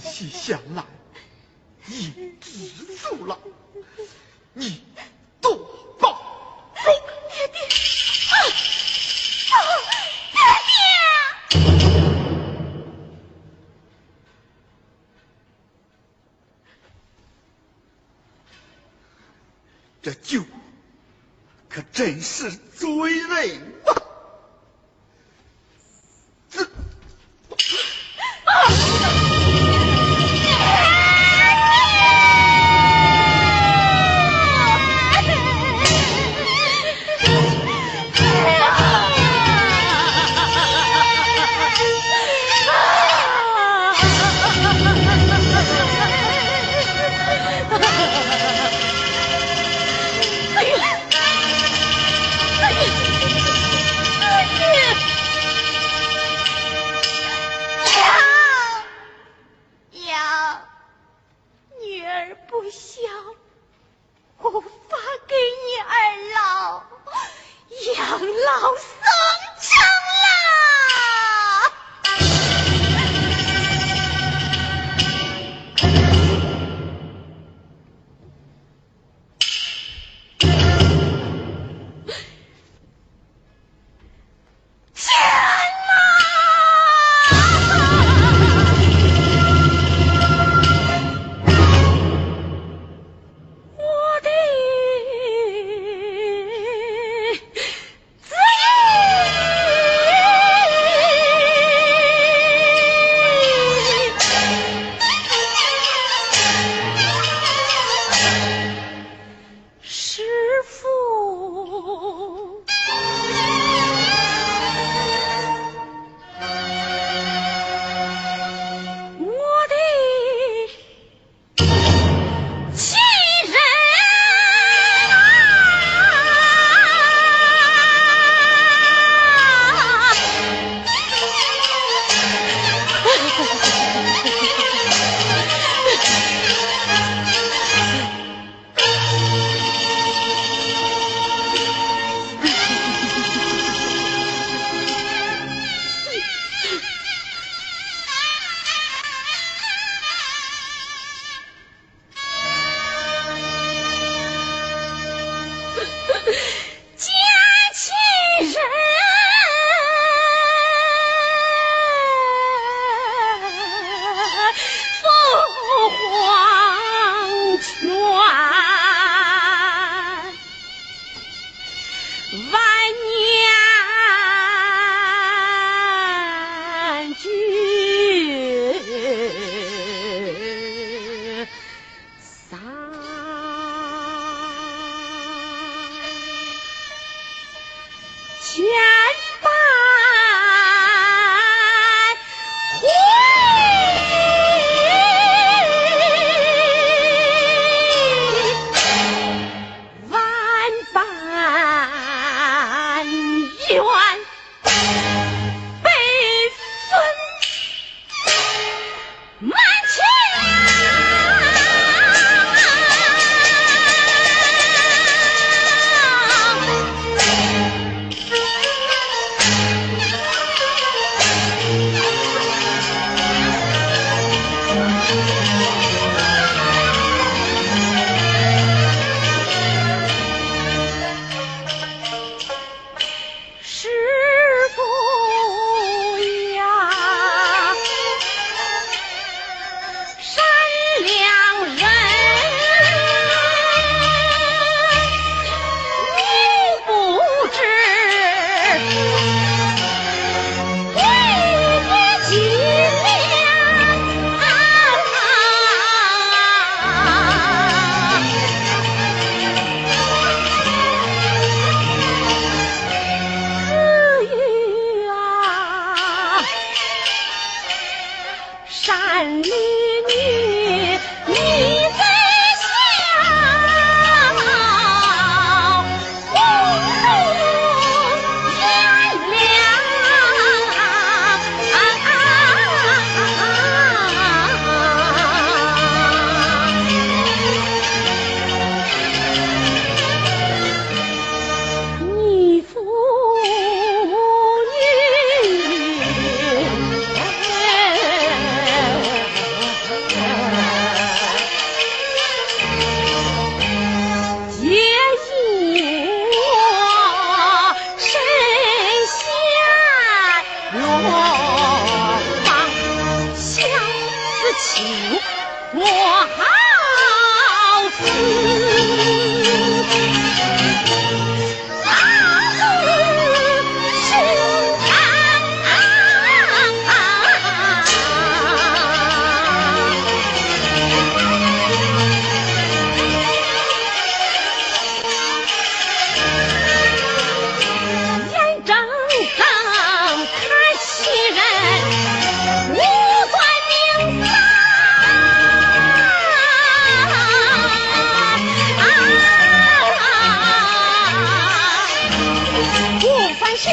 细想来，你知足了，你多保重。爹爹，爹爹！这酒可真是醉人了，这。啊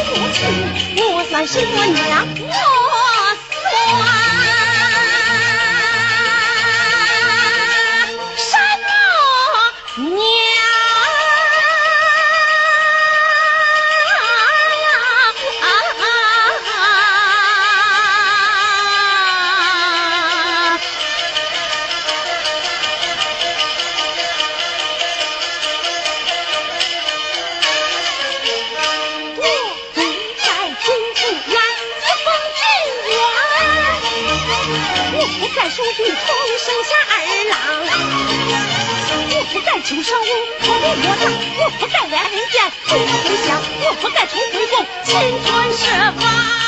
母亲，我算是我娘，情深污，我的魔障，我不该来人间，不回乡，我不该重回宫，青春是梦。